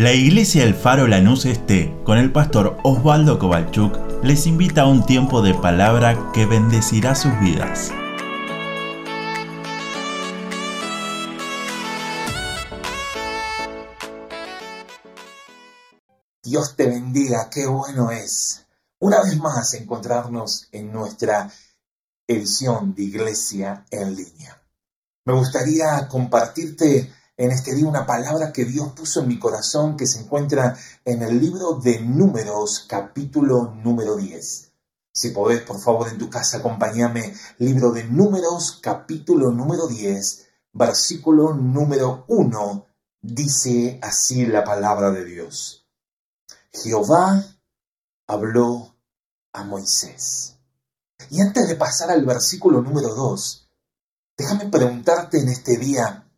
La iglesia El Faro Lanús Este, con el pastor Osvaldo Kovalchuk, les invita a un tiempo de palabra que bendecirá sus vidas. Dios te bendiga, qué bueno es una vez más encontrarnos en nuestra edición de Iglesia en línea. Me gustaría compartirte en este día una palabra que Dios puso en mi corazón que se encuentra en el libro de Números, capítulo número 10. Si podés, por favor, en tu casa, acompáñame. Libro de Números, capítulo número 10, versículo número 1. Dice así la palabra de Dios. Jehová habló a Moisés. Y antes de pasar al versículo número 2, déjame preguntarte en este día,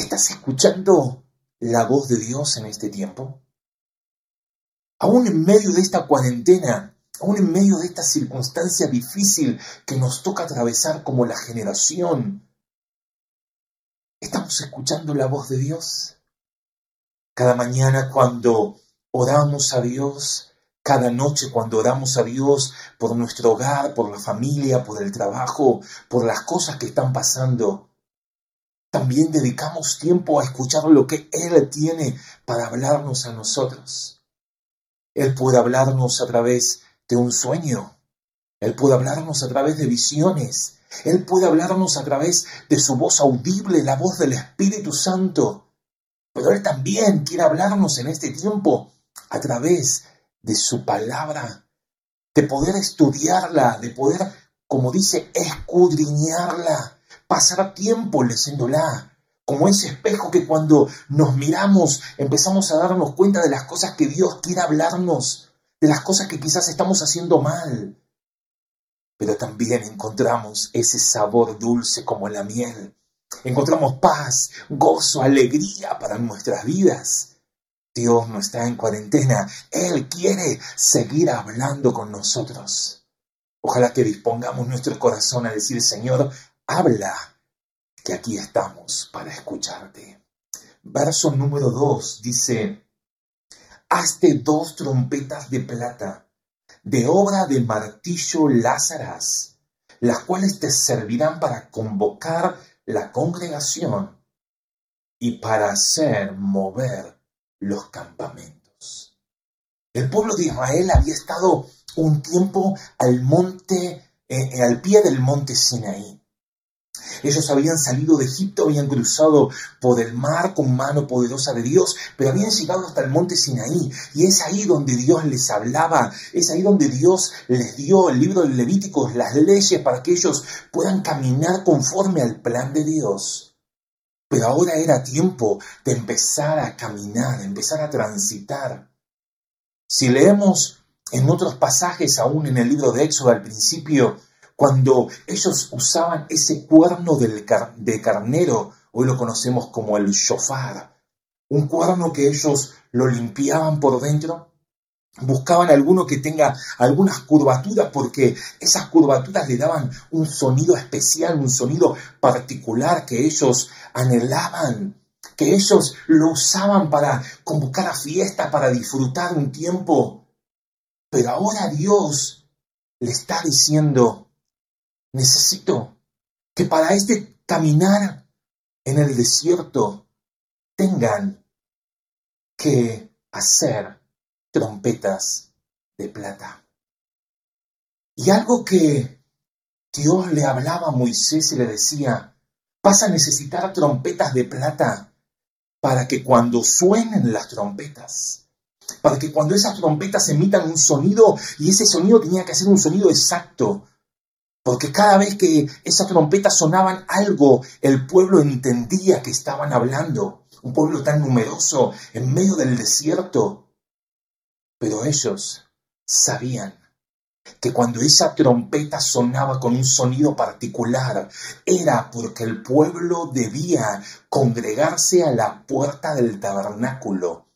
¿Estás escuchando la voz de Dios en este tiempo? Aún en medio de esta cuarentena, aún en medio de esta circunstancia difícil que nos toca atravesar como la generación, ¿estamos escuchando la voz de Dios? Cada mañana cuando oramos a Dios, cada noche cuando oramos a Dios por nuestro hogar, por la familia, por el trabajo, por las cosas que están pasando, también dedicamos tiempo a escuchar lo que Él tiene para hablarnos a nosotros. Él puede hablarnos a través de un sueño. Él puede hablarnos a través de visiones. Él puede hablarnos a través de su voz audible, la voz del Espíritu Santo. Pero Él también quiere hablarnos en este tiempo a través de su palabra, de poder estudiarla, de poder, como dice, escudriñarla pasar tiempo leyéndola, como ese espejo que cuando nos miramos empezamos a darnos cuenta de las cosas que Dios quiere hablarnos, de las cosas que quizás estamos haciendo mal. Pero también encontramos ese sabor dulce como la miel. Encontramos paz, gozo, alegría para nuestras vidas. Dios no está en cuarentena, Él quiere seguir hablando con nosotros. Ojalá que dispongamos nuestro corazón a decir, Señor, habla, que aquí estamos para escucharte. Verso número 2 dice, hazte dos trompetas de plata, de obra de martillo lázaras, las cuales te servirán para convocar la congregación y para hacer mover los campamentos. El pueblo de Israel había estado un tiempo al monte, eh, al pie del monte Sinaí. Ellos habían salido de Egipto, habían cruzado por el mar con mano poderosa de Dios, pero habían llegado hasta el monte Sinaí. Y es ahí donde Dios les hablaba, es ahí donde Dios les dio el libro de Levíticos, las leyes para que ellos puedan caminar conforme al plan de Dios. Pero ahora era tiempo de empezar a caminar, empezar a transitar. Si leemos en otros pasajes, aún en el libro de Éxodo al principio, cuando ellos usaban ese cuerno del de carnero, hoy lo conocemos como el shofar, un cuerno que ellos lo limpiaban por dentro, buscaban alguno que tenga algunas curvaturas porque esas curvaturas le daban un sonido especial, un sonido particular que ellos anhelaban, que ellos lo usaban para convocar a fiesta, para disfrutar un tiempo. Pero ahora Dios le está diciendo, Necesito que para este caminar en el desierto tengan que hacer trompetas de plata. Y algo que Dios le hablaba a Moisés y le decía, vas a necesitar trompetas de plata para que cuando suenen las trompetas, para que cuando esas trompetas emitan un sonido, y ese sonido tenía que ser un sonido exacto, porque cada vez que esas trompetas sonaban algo, el pueblo entendía que estaban hablando. Un pueblo tan numeroso en medio del desierto. Pero ellos sabían que cuando esa trompeta sonaba con un sonido particular, era porque el pueblo debía congregarse a la puerta del tabernáculo,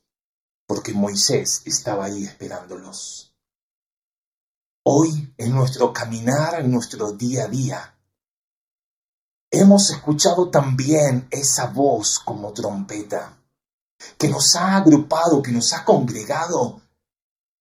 porque Moisés estaba ahí esperándolos. Hoy, en nuestro caminar, en nuestro día a día, hemos escuchado también esa voz como trompeta. que nos ha agrupado, que nos ha congregado.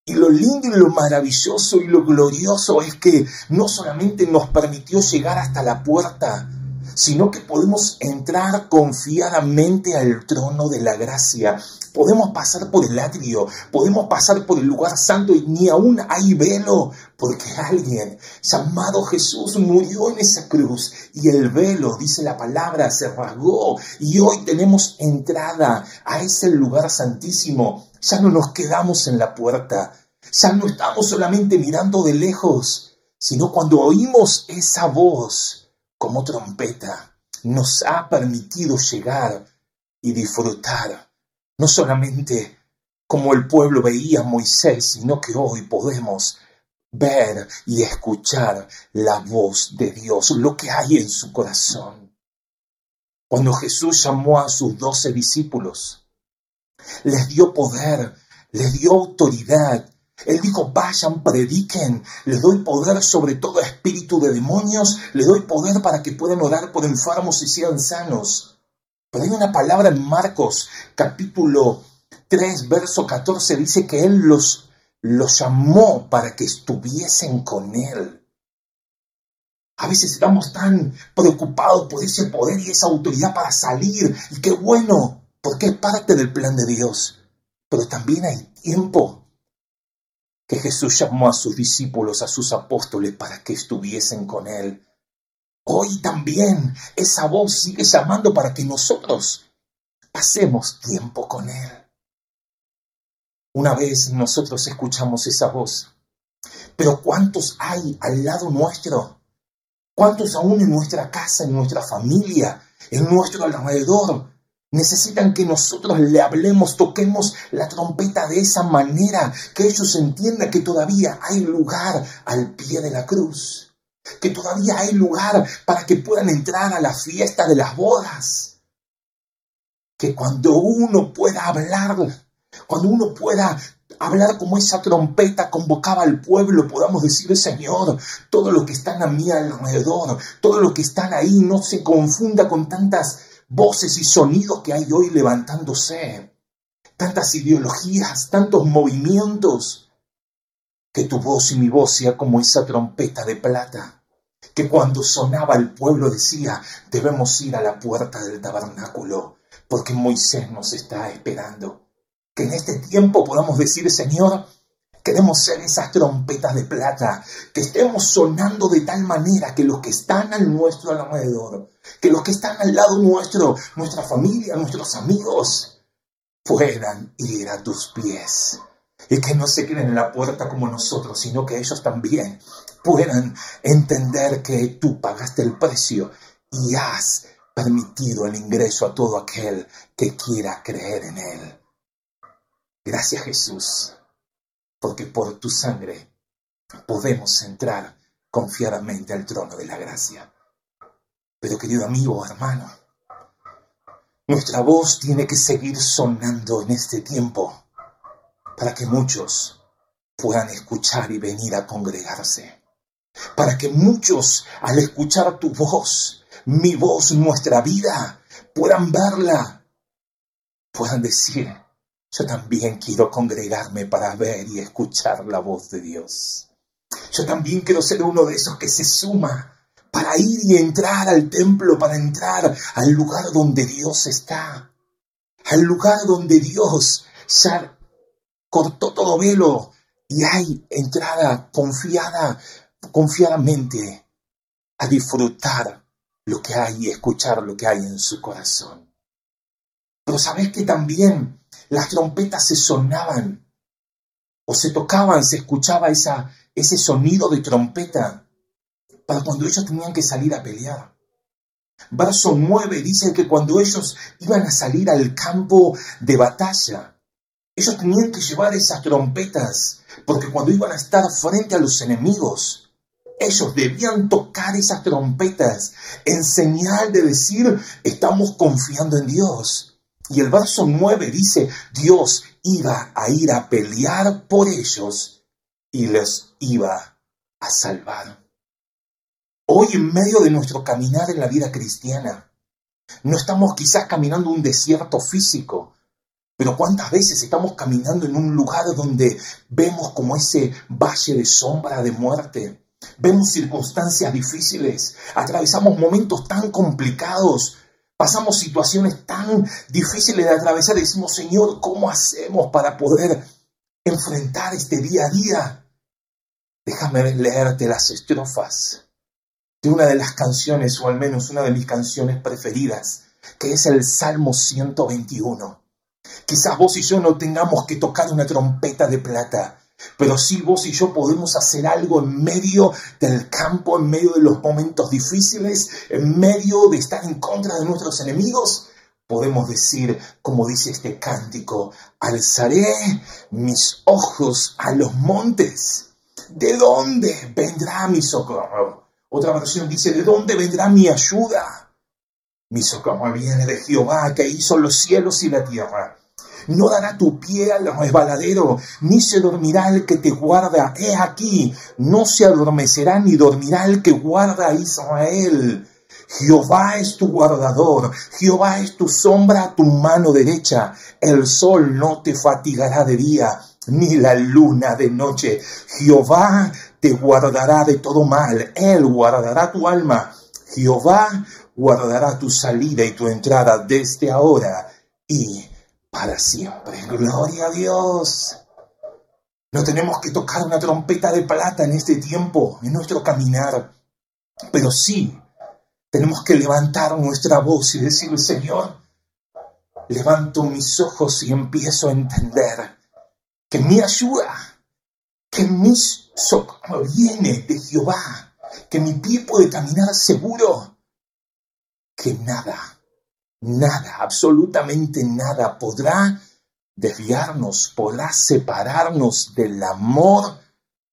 Y lo lindo y lo maravilloso y lo glorioso es que no solamente nos permitió llegar hasta la puerta, sino que podemos entrar confiadamente al trono de la gracia. Podemos pasar por el atrio, podemos pasar por el lugar santo y ni aún hay velo, porque alguien llamado Jesús murió en esa cruz y el velo, dice la palabra, se rasgó y hoy tenemos entrada a ese lugar santísimo. Ya no nos quedamos en la puerta, ya no estamos solamente mirando de lejos, sino cuando oímos esa voz, como trompeta, nos ha permitido llegar y disfrutar, no solamente como el pueblo veía a Moisés, sino que hoy podemos ver y escuchar la voz de Dios, lo que hay en su corazón. Cuando Jesús llamó a sus doce discípulos, les dio poder, les dio autoridad él dijo, vayan, prediquen, les doy poder sobre todo espíritu de demonios, les doy poder para que puedan orar por enfermos y sean sanos. Pero hay una palabra en Marcos capítulo 3, verso 14, dice que Él los, los llamó para que estuviesen con Él. A veces estamos tan preocupados por ese poder y esa autoridad para salir, y qué bueno, porque es parte del plan de Dios. Pero también hay tiempo que Jesús llamó a sus discípulos, a sus apóstoles, para que estuviesen con Él. Hoy también esa voz sigue llamando para que nosotros pasemos tiempo con Él. Una vez nosotros escuchamos esa voz, pero ¿cuántos hay al lado nuestro? ¿Cuántos aún en nuestra casa, en nuestra familia, en nuestro alrededor, Necesitan que nosotros le hablemos, toquemos la trompeta de esa manera, que ellos entiendan que todavía hay lugar al pie de la cruz, que todavía hay lugar para que puedan entrar a la fiesta de las bodas, que cuando uno pueda hablar, cuando uno pueda hablar como esa trompeta convocaba al pueblo, podamos decir, Señor, todo lo que están a mi alrededor, todo lo que están ahí, no se confunda con tantas voces y sonidos que hay hoy levantándose, tantas ideologías, tantos movimientos, que tu voz y mi voz sea como esa trompeta de plata, que cuando sonaba el pueblo decía, debemos ir a la puerta del tabernáculo, porque Moisés nos está esperando. Que en este tiempo podamos decir, Señor, Queremos ser esas trompetas de plata, que estemos sonando de tal manera que los que están al nuestro alrededor, que los que están al lado nuestro, nuestra familia, nuestros amigos, puedan ir a tus pies. Y que no se queden en la puerta como nosotros, sino que ellos también puedan entender que tú pagaste el precio y has permitido el ingreso a todo aquel que quiera creer en Él. Gracias Jesús porque por tu sangre podemos entrar confiadamente al trono de la gracia. Pero querido amigo, hermano, nuestra voz tiene que seguir sonando en este tiempo para que muchos puedan escuchar y venir a congregarse. Para que muchos, al escuchar tu voz, mi voz, nuestra vida, puedan verla, puedan decir, yo también quiero congregarme para ver y escuchar la voz de Dios. Yo también quiero ser uno de esos que se suma para ir y entrar al templo, para entrar al lugar donde Dios está, al lugar donde Dios ya cortó todo velo y hay entrada confiada, confiadamente a disfrutar lo que hay y escuchar lo que hay en su corazón. Pero sabes que también las trompetas se sonaban o se tocaban, se escuchaba esa, ese sonido de trompeta para cuando ellos tenían que salir a pelear. Verso 9 dice que cuando ellos iban a salir al campo de batalla, ellos tenían que llevar esas trompetas, porque cuando iban a estar frente a los enemigos, ellos debían tocar esas trompetas en señal de decir, estamos confiando en Dios. Y el verso 9 dice, Dios iba a ir a pelear por ellos y les iba a salvar. Hoy en medio de nuestro caminar en la vida cristiana, no estamos quizás caminando un desierto físico, Pero cuántas veces estamos caminando en un lugar donde vemos como ese valle de sombra de muerte, vemos circunstancias difíciles, atravesamos momentos tan complicados, pasamos situaciones tan difíciles de atravesar decimos, Señor, ¿cómo hacemos para poder enfrentar este día a día? Déjame leerte las estrofas de una de las canciones, o al menos una de mis canciones preferidas, que es el Salmo 121. Quizás vos y yo no tengamos que tocar una trompeta de plata, pero sí vos y yo podemos hacer algo en medio del campo, en medio de los momentos difíciles, en medio de estar en contra de nuestros enemigos. Podemos decir, como dice este cántico, alzaré mis ojos a los montes. ¿De dónde vendrá mi socorro? Otra versión dice, ¿de dónde vendrá mi ayuda? Mi socorro viene de Jehová que hizo los cielos y la tierra. No dará tu pie al resbaladero, ni se dormirá el que te guarda. He aquí, no se adormecerá ni dormirá el que guarda a Israel. Jehová es tu guardador, Jehová es tu sombra tu mano derecha. El sol no te fatigará de día, ni la luna de noche. Jehová te guardará de todo mal, Él guardará tu alma. Jehová guardará tu salida y tu entrada desde ahora y para siempre. Gloria a Dios. No tenemos que tocar una trompeta de plata en este tiempo, en nuestro caminar, pero sí tenemos que levantar nuestra voz y decir, Señor, levanto mis ojos y empiezo a entender que mi ayuda, que mi socorro viene de Jehová, que mi pie puede caminar seguro, que nada nada, absolutamente nada podrá desviarnos, podrá separarnos del amor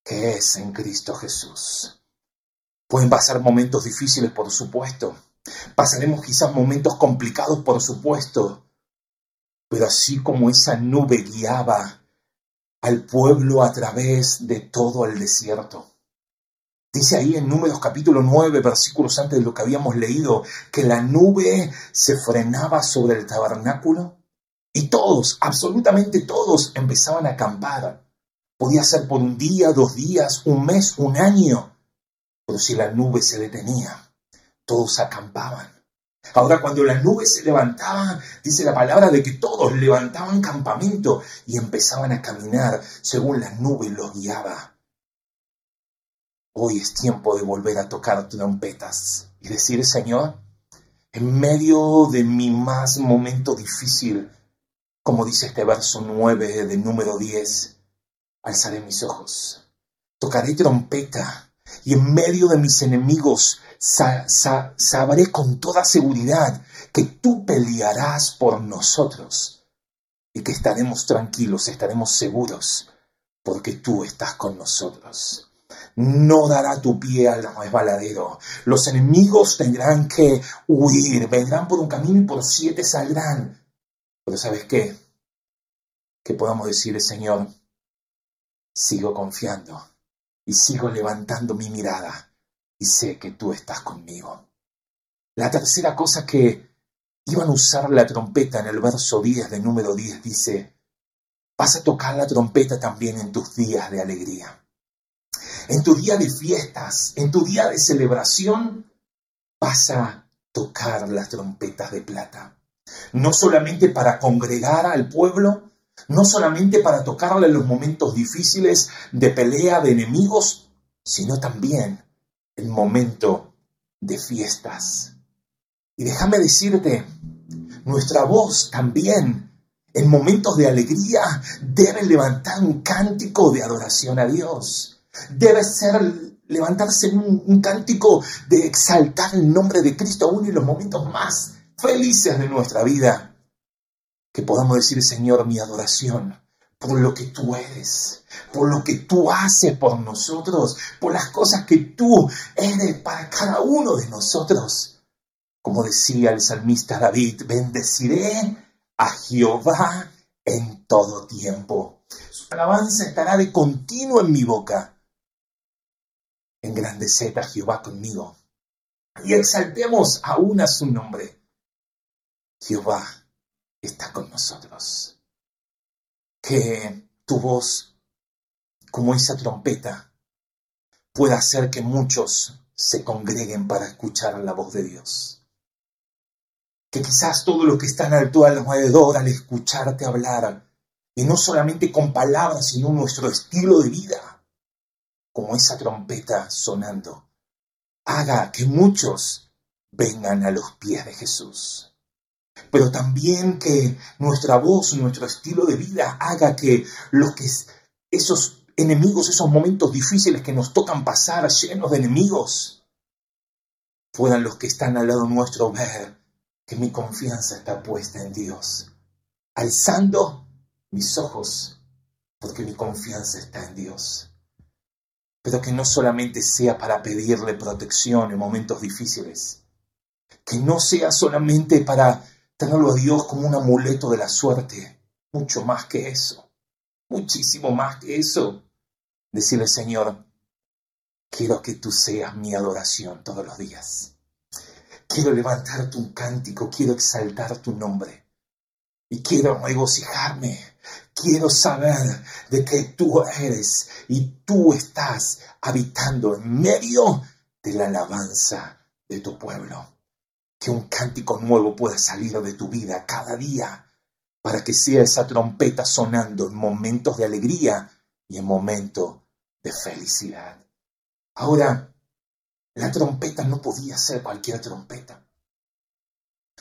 que es en Cristo Jesús. Pueden pasar momentos difíciles, por supuesto. Pasaremos quizás momentos complicados, por supuesto. Pero así como esa nube guiaba al pueblo a través de todo el desierto, Dice ahí en Números capítulo 9, versículos antes de lo que habíamos leído, que la nube se frenaba sobre el tabernáculo y todos, absolutamente todos, empezaban a acampar. Podía ser por un día, dos días, un mes, un año, pero si la nube se detenía, todos acampaban. Ahora cuando la nube se levantaba, dice la palabra de que todos levantaban campamento y empezaban a caminar según la nube los guiaba. Hoy es tiempo de volver a tocar trompetas y decir, Señor, en medio de mi más momento difícil, como dice este verso 9 del número 10, alzaré mis ojos, tocaré trompeta y en medio de mis enemigos sabré con toda seguridad que tú pelearás por nosotros y que estaremos tranquilos, estaremos seguros, porque tú estás con nosotros no dará tu pie al resbaladero. Los enemigos tendrán que huir, vendrán por un camino y por siete saldrán. Pero ¿sabes qué? Que podamos decir, Señor, sigo confiando y sigo levantando mi mirada y sé que tú estás conmigo. La tercera cosa que iban a usar la trompeta en el verso 10 del número 10 dice, vas a tocar la trompeta también en tus días de alegría en tu día de fiestas, en tu día de celebración, vas a tocar las trompetas de plata. No solamente para congregar al pueblo, no solamente para tocarle los momentos difíciles de pelea de enemigos, sino también en momento de fiestas. Y déjame decirte, nuestra voz también en momentos de alegría debe levantar un cántico de adoración a Dios debe ser levantarse un, cántico de exaltar el nombre de Cristo aún en los momentos más felices de nuestra vida. Que podamos decir, Señor, mi adoración por lo que tú eres, por lo que tú haces por nosotros, por las cosas que tú eres para cada uno de nosotros. Como decía el salmista David, bendeciré a Jehová en todo tiempo. Su alabanza estará de continuo en mi boca engrandeced a Jehová conmigo y exaltemos aún a su nombre. Jehová está con nosotros. que tu voz, como esa trompeta, pueda hacer que muchos se congreguen para escuchar la voz de Dios. Que quizás todos los que están a tu alrededor al escucharte hablar, y no solamente con palabras, sino nuestro estilo de vida, como esa trompeta sonando, haga que muchos vengan a los pies de Jesús pero también que nuestra voz, nuestro estilo de vida haga que los que esos enemigos, esos momentos difíciles que nos tocan pasar llenos de enemigos, puedan los que están al lado nuestro ver que mi confianza está puesta en Dios, alzando mis ojos, porque mi confianza está en Dios. Pero que no solamente sea para pedirle protección en momentos difíciles, que no sea solamente para tenerlo a Dios como un amuleto de la suerte, mucho más que eso, muchísimo más que eso. Decirle, Señor, quiero que tú seas mi adoración todos los días. Quiero levantarte un cántico, quiero exaltar tu nombre. Y quiero regocijarme, quiero saber de que tú eres y tú estás habitando en medio de la alabanza de tu pueblo que un cántico nuevo pueda salir de tu vida cada día, para que sea esa trompeta sonando en momentos de alegría y en momentos de felicidad. Ahora, la trompeta no podía ser cualquier trompeta.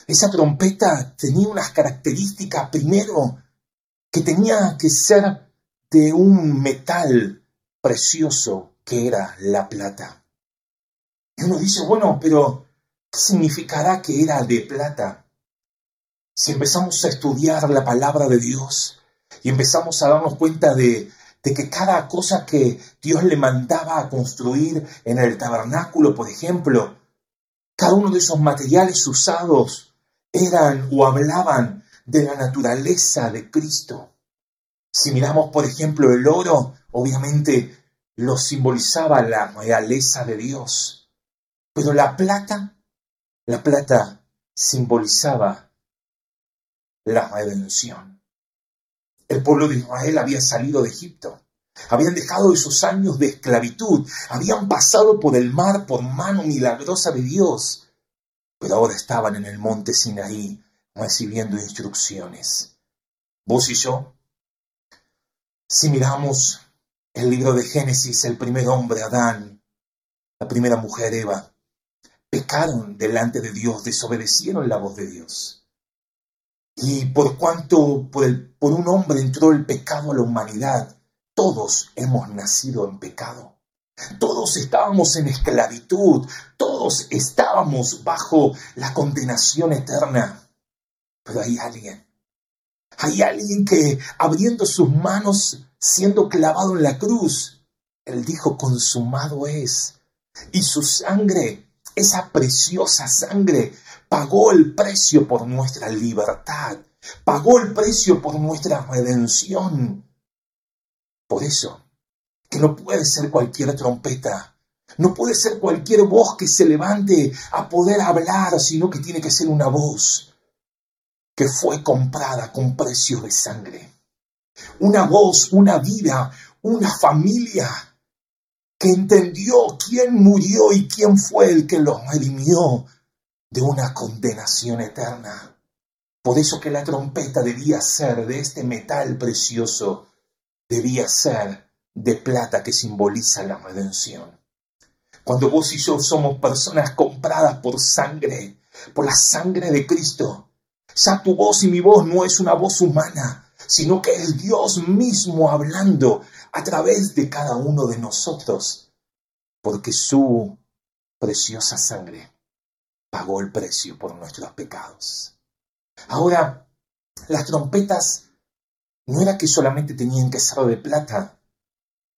Esa trompeta tenía unas características, primero, que tenía que ser de un metal precioso que era la plata. Y uno dice, bueno, pero ¿Qué significará que era de plata? Si empezamos a estudiar la palabra de Dios y empezamos a darnos cuenta de, de que cada cosa que Dios le mandaba a construir en el tabernáculo, por ejemplo, cada uno de esos materiales usados eran o hablaban de la naturaleza de Cristo. Si miramos, por ejemplo, el oro, obviamente lo simbolizaba la realeza de Dios. Pero la plata la plata simbolizaba la redención. El pueblo de Israel había salido de Egipto. Habían dejado esos años de esclavitud. Habían pasado por el mar por mano milagrosa de Dios. Pero ahora estaban en el monte Sinaí recibiendo instrucciones. Vos y yo, si miramos el libro de Génesis, el primer hombre, Adán, la primera mujer, Eva, pecaron delante de Dios, desobedecieron la voz de Dios. Y por cuanto por, un hombre entró el pecado a la humanidad, todos hemos nacido en pecado. Todos estábamos en esclavitud, todos estábamos bajo la condenación eterna. Pero hay alguien, hay alguien que abriendo sus manos, siendo clavado en la cruz, él dijo, consumado es. Y su sangre esa preciosa sangre pagó el precio por nuestra libertad, pagó el precio por nuestra redención. Por eso, que no puede ser cualquier trompeta, no puede ser cualquier voz que se levante a poder hablar, sino que tiene que ser una voz que fue comprada con precio de sangre. Una voz, una vida, una familia que entendió quién murió y quién fue el que los redimió de una condenación eterna. Por eso que la trompeta debía ser de este metal precioso, debía ser de plata que simboliza la redención. Cuando vos y yo somos personas compradas por sangre, por la sangre de Cristo, ya tu voz y mi voz no es una voz humana, sino que es Dios mismo hablando a través de cada uno de nosotros, porque su preciosa sangre pagó el precio por nuestros pecados. Ahora, las trompetas no era que solamente tenían que ser de plata,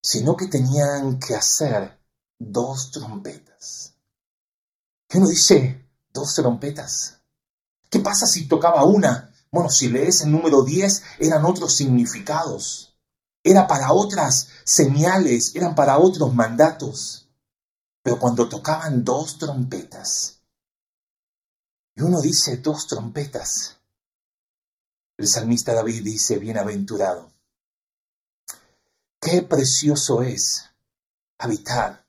sino que tenían que hacer dos trompetas. ¿Qué uno dice, dos trompetas. ¿Qué pasa si tocaba una? Bueno, si lees el número 10, eran otros significados era para otras señales, eran para otros mandatos. Pero cuando tocaban dos trompetas, y uno dice dos trompetas, el salmista David dice, bienaventurado qué precioso es habitar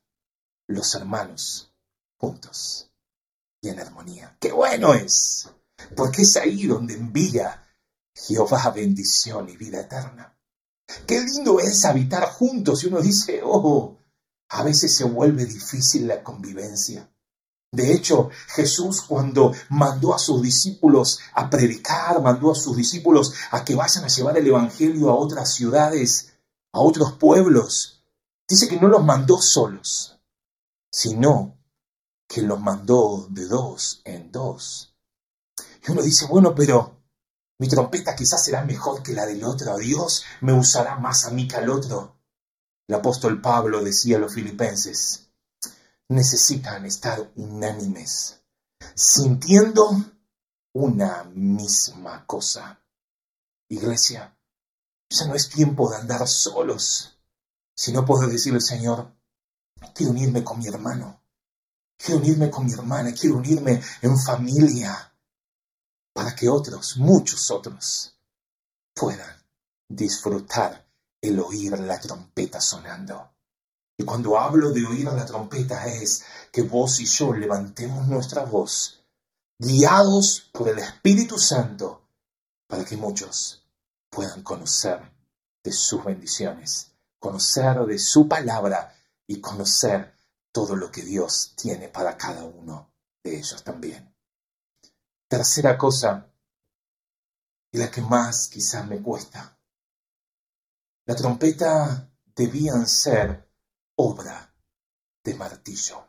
los hermanos juntos y en armonía. Qué bueno es, porque es ahí donde envía Jehová bendición y vida eterna. Qué lindo es habitar juntos y uno dice, oh, a veces se vuelve difícil la convivencia. De hecho, Jesús cuando mandó a sus discípulos a predicar, mandó a sus discípulos a que vayan a llevar el Evangelio a otras ciudades, a otros pueblos, dice que no los mandó solos, sino que los mandó de dos en dos. Y uno dice, bueno, pero mi trompeta quizás será mejor que la del otro, Dios me usará más a mí que al otro. El apóstol Pablo decía a los filipenses, necesitan estar unánimes, sintiendo una misma cosa. Iglesia, ya no es tiempo de andar solos, sino poder decirle, Señor, quiero unirme con mi hermano, quiero unirme con mi hermana, quiero unirme en familia, para que otros, muchos otros, puedan disfrutar el oír la trompeta sonando. Y cuando hablo de oír la trompeta es que vos y yo levantemos nuestra voz, guiados por el Espíritu Santo, para que muchos puedan conocer de sus bendiciones, conocer de su palabra y conocer todo lo que Dios tiene para cada uno de ellos también. Tercera cosa, y la que más quizás me cuesta, la trompeta debían ser obra de martillo.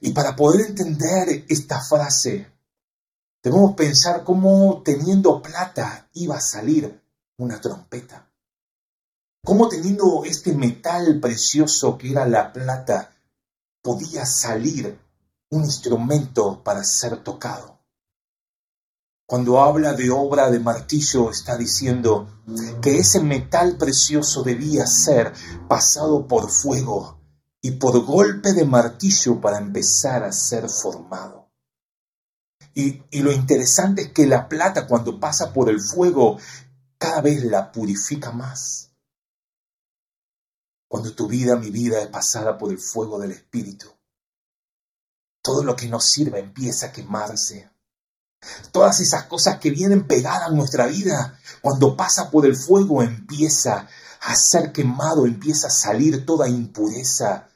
Y para poder entender esta frase, debemos pensar cómo teniendo plata iba a salir una trompeta. Cómo teniendo este metal precioso que era la plata, podía salir un instrumento para ser tocado. Cuando habla de obra de martillo, está diciendo que ese metal precioso debía ser pasado por fuego y por golpe de martillo para empezar a ser formado. Y, lo interesante es que la plata cuando pasa por el fuego cada vez la purifica más. Cuando tu vida, mi vida, es pasada por el fuego del Espíritu, todo lo que nos sirve empieza a quemarse Todas esas cosas que vienen pegadas en nuestra vida, cuando pasa por el fuego empieza a ser quemado, empieza a salir toda impureza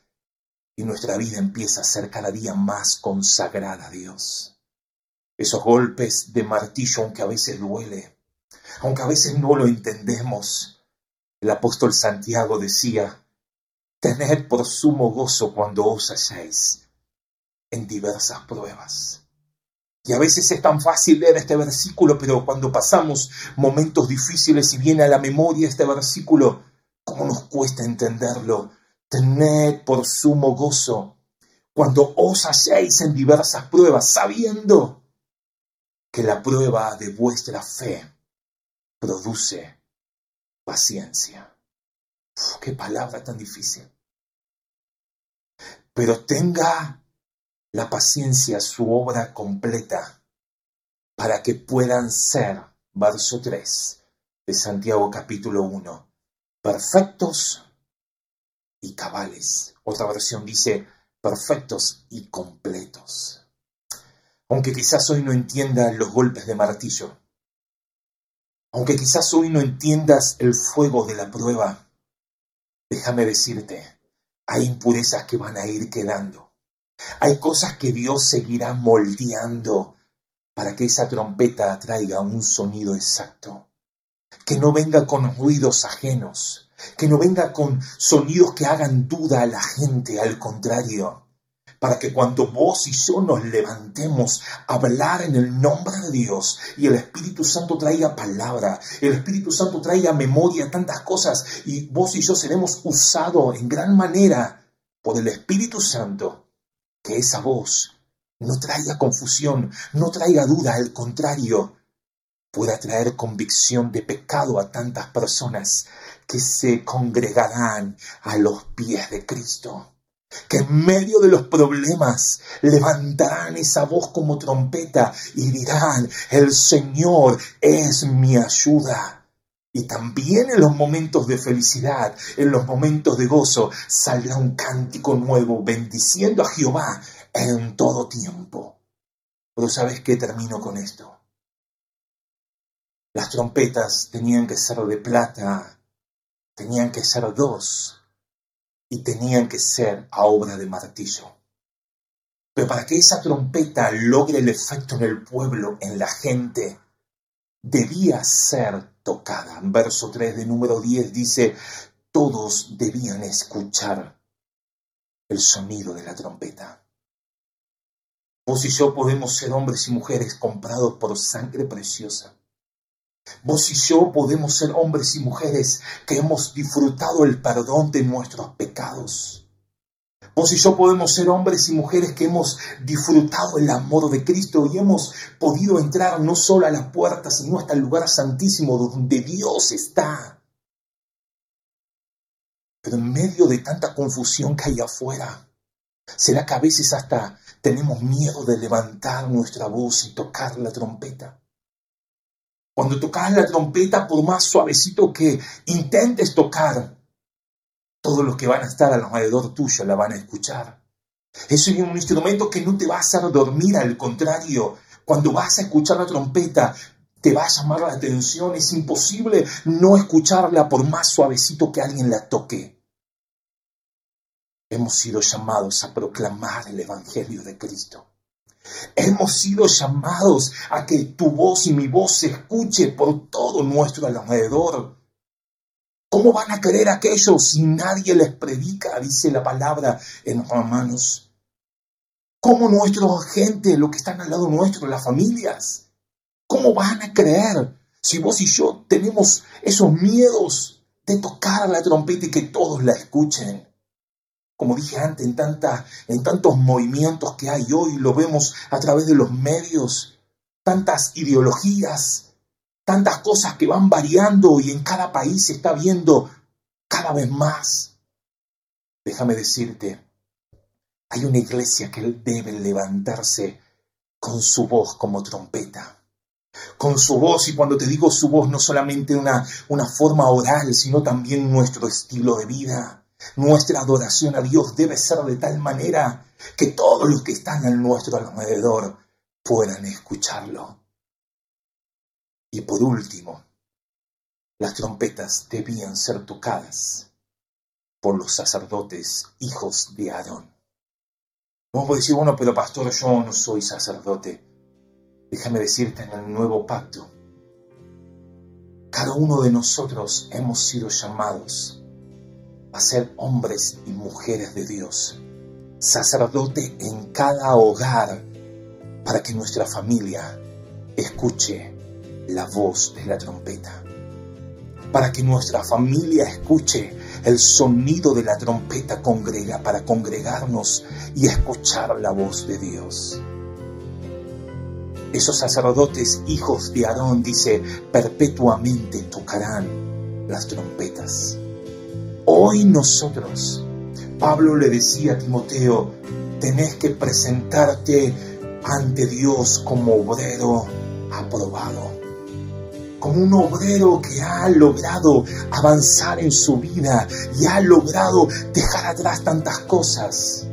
y nuestra vida empieza a ser cada día más consagrada a Dios. Esos golpes de martillo, aunque a veces duele, aunque a veces no lo entendemos, el apóstol Santiago decía, tened por sumo gozo cuando os halláis en diversas pruebas y a veces es tan fácil leer este versículo, pero cuando pasamos momentos difíciles y viene a la memoria este versículo, ¿cómo nos cuesta entenderlo? Tened por sumo gozo cuando os halléis en diversas pruebas, sabiendo que la prueba de vuestra fe produce paciencia. qué palabra tan difícil. Pero tenga la paciencia su obra completa para que puedan ser, verso 3 de Santiago capítulo 1, perfectos y cabales. Otra versión dice perfectos y completos. Aunque quizás hoy no entiendas los golpes de martillo, aunque quizás hoy no entiendas el fuego de la prueba, déjame decirte, hay impurezas que van a ir quedando hay cosas que Dios seguirá moldeando para que esa trompeta traiga un sonido exacto. Que no venga con ruidos ajenos, que no venga con sonidos que hagan duda a la gente, al contrario, para que cuando vos y yo nos levantemos a hablar en el nombre de Dios y el Espíritu Santo traiga palabra, el Espíritu Santo traiga memoria, tantas cosas, y vos y yo seremos usados en gran manera por el Espíritu Santo que esa voz no traiga confusión, no traiga duda, al contrario, pueda traer convicción de pecado a tantas personas que se congregarán a los pies de Cristo, que en medio de los problemas levantarán esa voz como trompeta y dirán, el Señor es mi ayuda. Y también en los momentos de felicidad, en los momentos de gozo, saldrá un cántico nuevo, bendiciendo a Jehová en todo tiempo. Pero ¿sabes qué? Termino con esto. Las trompetas tenían que ser de plata, tenían que ser dos y tenían que ser a obra de martillo. Pero para que esa trompeta logre el efecto en el pueblo, en la gente, debía ser tocada. En verso 3 de número 10 dice, todos debían escuchar el sonido de la trompeta. Vos y yo podemos ser hombres y mujeres comprados por sangre preciosa. Vos y yo podemos ser hombres y mujeres que hemos disfrutado el perdón de nuestros pecados. Vos y yo podemos ser hombres y mujeres que hemos disfrutado el amor de Cristo y hemos podido entrar no solo a la puerta, sino hasta el lugar santísimo donde Dios está. Pero en medio de tanta confusión que hay afuera, ¿será que a veces hasta tenemos miedo de levantar nuestra voz y tocar la trompeta? Cuando tocas la trompeta, por más suavecito que intentes tocar, todos los que van a estar alrededor tuyo la van a escuchar. Es un instrumento que no te va a hacer dormir, al contrario, cuando vas a escuchar la trompeta, te va a llamar la atención, es imposible no escucharla por más suavecito que alguien la toque. Hemos sido llamados a proclamar el Evangelio de Cristo. Hemos sido llamados a que tu voz y mi voz se escuche por todo nuestro alrededor. ¿Cómo van a creer aquellos si nadie les predica? Dice la palabra en Romanos. ¿Cómo nuestra gente, lo que están al lado nuestro, las familias, cómo van a creer si vos y yo tenemos esos miedos de tocar la trompeta y que todos la escuchen? Como dije antes, en, tanta, en tantos movimientos que hay hoy, lo vemos a través de los medios, tantas ideologías, tantas cosas que van variando y en cada país se está viendo cada vez más. Déjame decirte, hay una iglesia que debe levantarse con su voz como trompeta. Con su voz, y cuando te digo su voz, no solamente una, una forma oral, sino también nuestro estilo de vida. Nuestra adoración a Dios debe ser de tal manera que todos los que están a nuestro alrededor puedan escucharlo. Y por último, las trompetas debían ser tocadas por los sacerdotes hijos de Aarón. Vamos a decir, bueno, pero pastor, yo no soy sacerdote. Déjame decirte en el nuevo pacto, cada uno de nosotros hemos sido llamados a ser hombres y mujeres de Dios, sacerdote en cada hogar, para que nuestra familia escuche la voz de la trompeta, para que nuestra familia escuche el sonido de la trompeta congrega, para congregarnos y escuchar la voz de Dios. Esos sacerdotes, hijos de Aarón, dice, perpetuamente tocarán las trompetas. Hoy nosotros, Pablo le decía a Timoteo, tenés que presentarte ante Dios como obrero aprobado como un obrero que ha logrado avanzar en su vida y ha logrado dejar atrás tantas cosas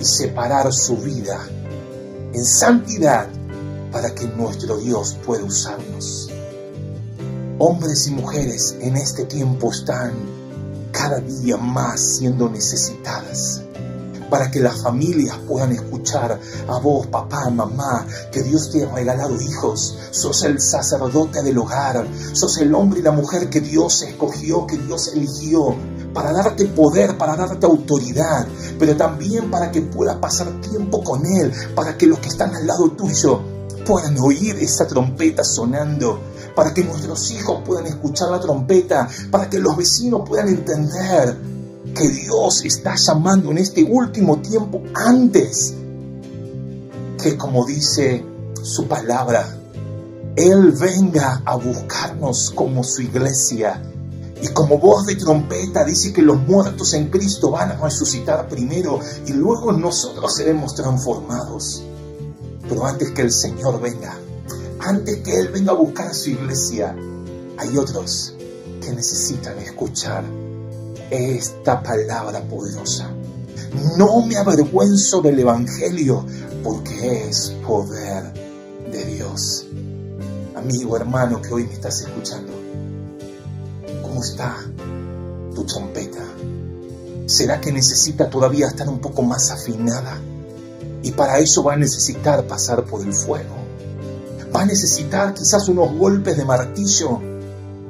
y separar su vida en santidad para que nuestro Dios pueda usarnos. Hombres y mujeres en este tiempo están cada día más siendo necesitadas para que las familias puedan escuchar a vos, papá, mamá, que Dios te ha regalado hijos. Sos el sacerdote del hogar, sos el hombre y la mujer que Dios escogió, que Dios eligió para darte poder, para darte autoridad, pero también para que puedas pasar tiempo con Él, para que los que están al lado tuyo puedan oír esa trompeta sonando, para que nuestros hijos puedan escuchar la trompeta, para que los vecinos puedan entender que Dios está llamando en este último tiempo antes que, como dice su palabra, Él venga a buscarnos como su iglesia. Y como voz de trompeta dice que los muertos en Cristo van a resucitar primero y luego nosotros seremos transformados. Pero antes que el Señor venga, antes que Él venga a buscar su iglesia, hay otros que necesitan escuchar esta palabra poderosa. No me avergüenzo del Evangelio porque es poder de Dios. Amigo, hermano que hoy me estás escuchando, ¿cómo está tu trompeta? ¿Será que necesita todavía estar un poco más afinada? Y para eso va a necesitar pasar por el fuego. Va a necesitar quizás unos golpes de martillo.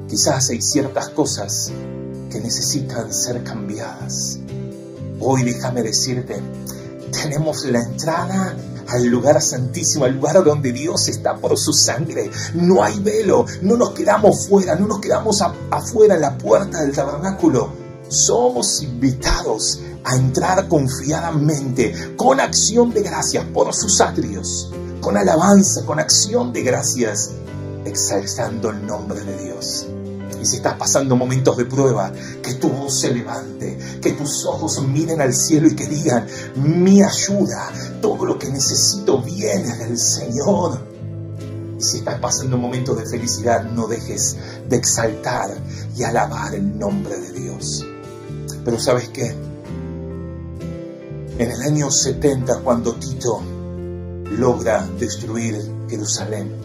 Quizás hay ciertas cosas que necesitan ser cambiadas. Hoy déjame decirte, tenemos la entrada al lugar santísimo, al lugar donde Dios está por su sangre. No hay velo, no nos quedamos fuera, no nos quedamos afuera en la puerta del tabernáculo. Somos invitados a entrar confiadamente, con acción de gracias por sus atrios, con alabanza, con acción de gracias, exaltando el nombre de Dios. Y si estás pasando momentos de prueba, que tu voz se levante, que tus ojos miren al cielo y que digan, mi ayuda, todo lo que necesito viene del Señor. Y si estás pasando momentos de felicidad, no dejes de exaltar y alabar el nombre de Dios. Pero sabes qué? En el año 70, cuando Tito logra destruir Jerusalén,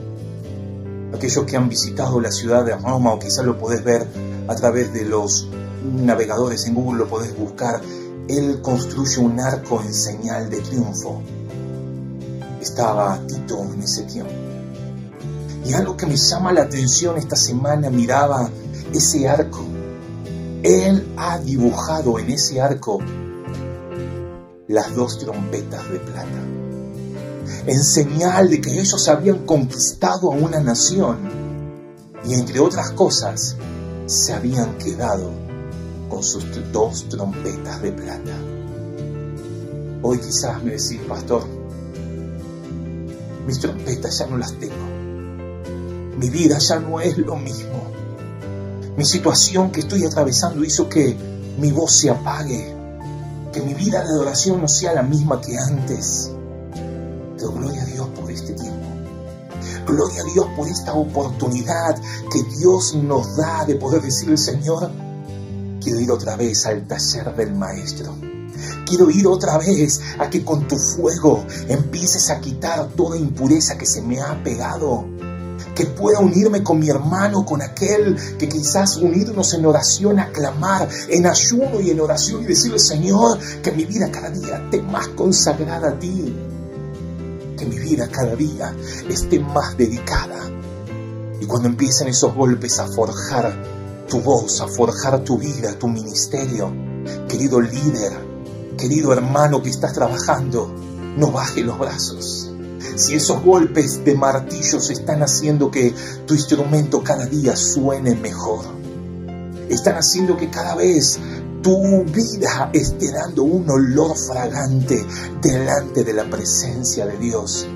aquellos que han visitado la ciudad de Roma o quizás lo podés ver a través de los navegadores en Google, lo podés buscar, él construye un arco en señal de triunfo. Estaba Tito en ese tiempo. Y algo que me llama la atención esta semana, miraba ese arco. Él ha dibujado en ese arco las dos trompetas de plata en señal de que ellos habían conquistado a una nación y entre otras cosas se habían quedado con sus dos trompetas de plata. Hoy quizás me decís, pastor, mis trompetas ya no las tengo. Mi vida ya no es lo mismo. Mi situación que estoy atravesando hizo que mi voz se apague, que mi vida de adoración no sea la misma que antes Gloria a Dios por esta oportunidad que Dios nos da de poder decir, Señor, quiero ir otra vez al taller del Maestro. Quiero ir otra vez a que con tu fuego empieces a quitar toda impureza que se me ha pegado. Que pueda unirme con mi hermano, con aquel que quizás unirnos en oración, a clamar, en ayuno y en oración y decirle, Señor, que mi vida cada día esté más consagrada a ti que mi vida cada día esté más dedicada. Y cuando empiecen esos golpes a forjar tu voz, a forjar tu vida, tu ministerio, querido líder, querido hermano que estás trabajando, no baje los brazos. Si esos golpes de martillos están haciendo que tu instrumento cada día suene mejor, están haciendo que cada vez tu vida esté dando un olor fragante delante de la presencia de Dios.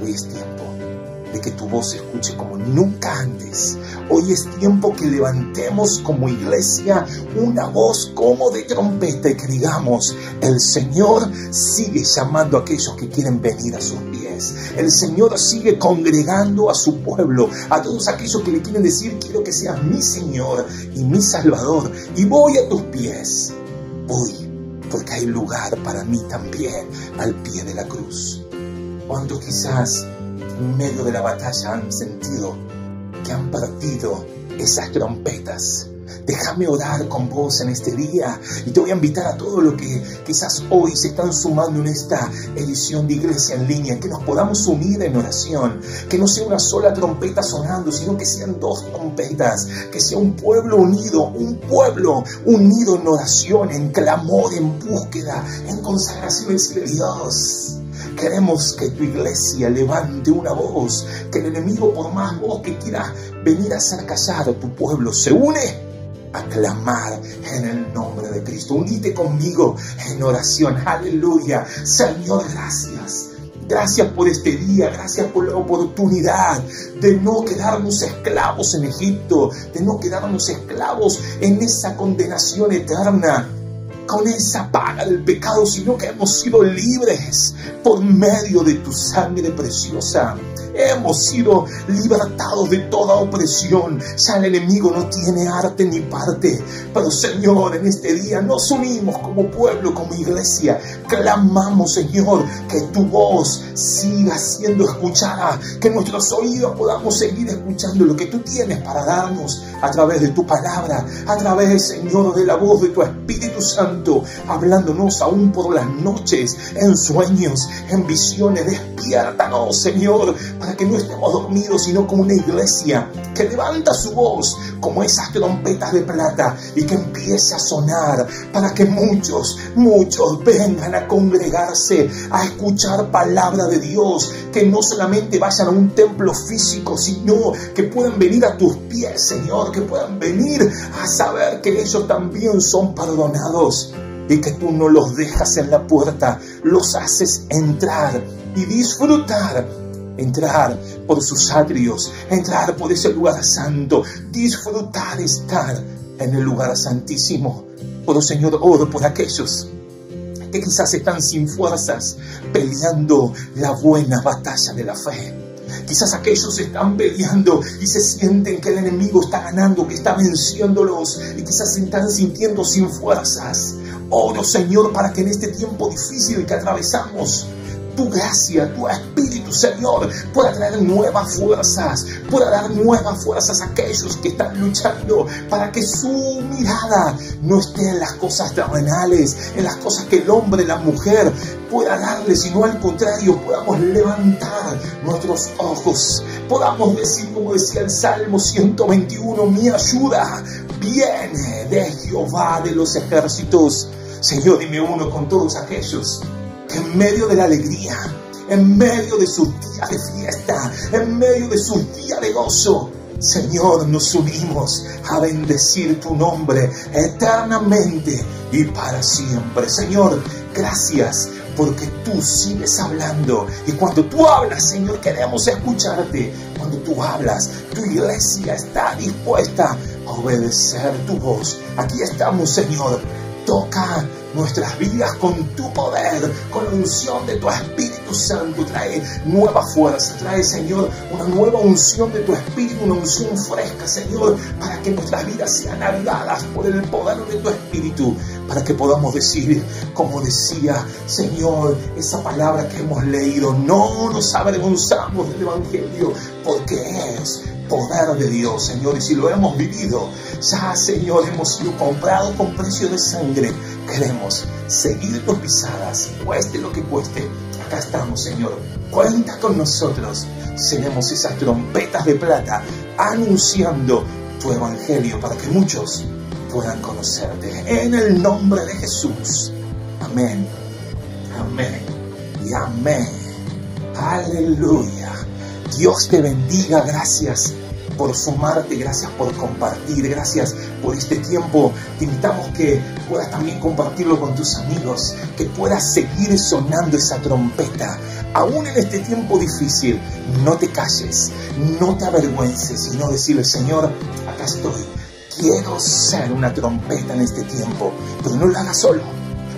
Hoy es tiempo de que tu voz se escuche como nunca antes. Hoy es tiempo que levantemos como iglesia una voz como de trompeta y que digamos, el Señor sigue llamando a aquellos que quieren venir a sus pies. El Señor sigue congregando a su pueblo, a todos aquellos que le quieren decir, quiero que seas mi Señor y mi Salvador y voy a tus pies. Voy porque hay lugar para mí también al pie de la cruz. Cuando quizás en medio de la batalla han sentido que han partido esas trompetas. Déjame orar con vos en este día y te voy a invitar a todos los que quizás hoy se están sumando en esta edición de Iglesia en línea, que nos podamos unir en oración, que no sea una sola trompeta sonando, sino que sean dos trompetas, que sea un pueblo unido, un pueblo unido en oración, en clamor, en búsqueda, en consagración, en Dios Queremos que tu iglesia levante una voz, que el enemigo, por más voz que quiera venir a hacer callar tu pueblo, se une a clamar en el nombre de Cristo. Unite conmigo en oración. Aleluya. Señor, gracias. Gracias por este día, gracias por la oportunidad de no quedarnos esclavos en Egipto, de no quedarnos esclavos en esa condenación eterna con esa paga del pecado, sino que hemos sido libres por medio de tu sangre preciosa. Hemos sido libertados de toda opresión. Ya el enemigo no tiene arte ni parte. Pero Señor, en este día nos unimos como pueblo, como iglesia. Clamamos, Señor, que tu voz siga siendo escuchada. Que nuestros oídos podamos seguir escuchando lo que tú tienes para darnos a través de tu palabra. A través, Señor, de la voz de tu Espíritu Santo. Hablándonos aún por las noches, en sueños, en visiones. Despiértanos, Señor para que no estemos dormidos, sino como una iglesia que levanta su voz como esas trompetas de plata y que empiece a sonar para que muchos, muchos vengan a congregarse, a escuchar palabra de Dios, que no solamente vayan a un templo físico, sino que puedan venir a tus pies, Señor, que puedan venir a saber que ellos también son perdonados y que tú no los dejas en la puerta, los haces entrar y disfrutar entrar por sus atrios, entrar por ese lugar santo, disfrutar estar en el lugar santísimo. Oh Señor, oro por aquellos que quizás están sin fuerzas peleando la buena batalla de la fe. Quizás aquellos están peleando y se sienten que el enemigo está ganando, que está venciéndolos y quizás se están sintiendo sin fuerzas. Oro Señor para que en este tiempo difícil que atravesamos, tu gracia, tu Espíritu, Señor, pueda traer nuevas fuerzas, pueda dar nuevas fuerzas a aquellos que están luchando para que su mirada no esté en las cosas terrenales, en las cosas que el hombre, la mujer pueda darle, sino al contrario, podamos levantar nuestros ojos, podamos decir, como decía el Salmo 121, mi ayuda viene de Jehová de los ejércitos. Señor, y me uno con todos aquellos en medio de la alegría, en medio de su día de fiesta, en medio de su día de gozo, Señor, nos unimos a bendecir tu nombre eternamente y para siempre. Señor, gracias porque tú sigues hablando. Y cuando tú hablas, Señor, queremos escucharte. Cuando tú hablas, tu iglesia está dispuesta a obedecer tu voz. Aquí estamos, Señor. Toca nuestras vidas con tu poder, con la unción de tu Espíritu Santo. Trae nueva fuerza, trae, Señor, una nueva unción de tu Espíritu, una unción fresca, Señor, para que nuestras vidas sean avivadas por el poder de tu Espíritu, para que podamos decir, como decía, Señor, esa palabra que hemos leído, no nos avergonzamos del Evangelio, porque es poder de Dios, Señor, y si lo hemos vivido, ya, Señor, hemos sido comprados con precio de sangre. Queremos seguir tus pisadas, cueste lo que cueste. Acá Señor. Cuenta con nosotros. Seremos esas trompetas de plata anunciando tu evangelio para que muchos puedan conocerte. En el nombre de Jesús. Amén. Amén. Y amén. Aleluya. Dios te bendiga. Gracias por sumarte, gracias por compartir, gracias por este tiempo. Te invitamos que puedas también compartirlo con tus amigos, que puedas seguir sonando esa trompeta. Aún en este tiempo difícil, no te calles, no te avergüences, sino decirle, Señor, acá estoy. Quiero ser una trompeta en este tiempo, pero no lo hagas solo.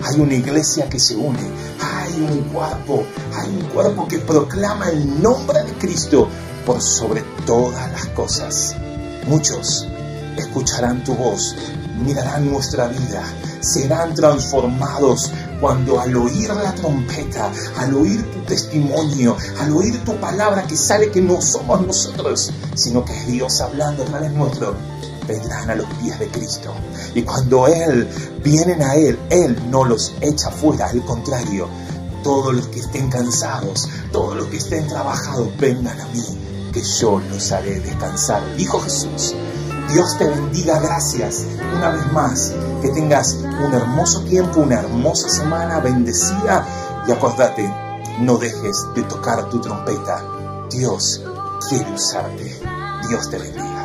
Hay una iglesia que se une, hay un cuerpo, hay un cuerpo que proclama el nombre de Cristo por sobre todas las cosas. Muchos escucharán tu voz, mirarán nuestra vida, serán transformados cuando al oír la trompeta, al oír tu testimonio, al oír tu palabra que sale que no somos nosotros, sino que es Dios hablando a través nuestro, vendrán a los pies de Cristo. Y cuando Él, vienen a Él, Él no los echa fuera, al contrario, todos los que estén cansados, todos los que estén trabajados, vengan a mí que yo los haré descansar. Dijo Jesús. Dios te bendiga, gracias una vez más. Que tengas un hermoso tiempo, una hermosa semana bendecida y acordate, no dejes de tocar tu trompeta. Dios quiere usarte. Dios te bendiga.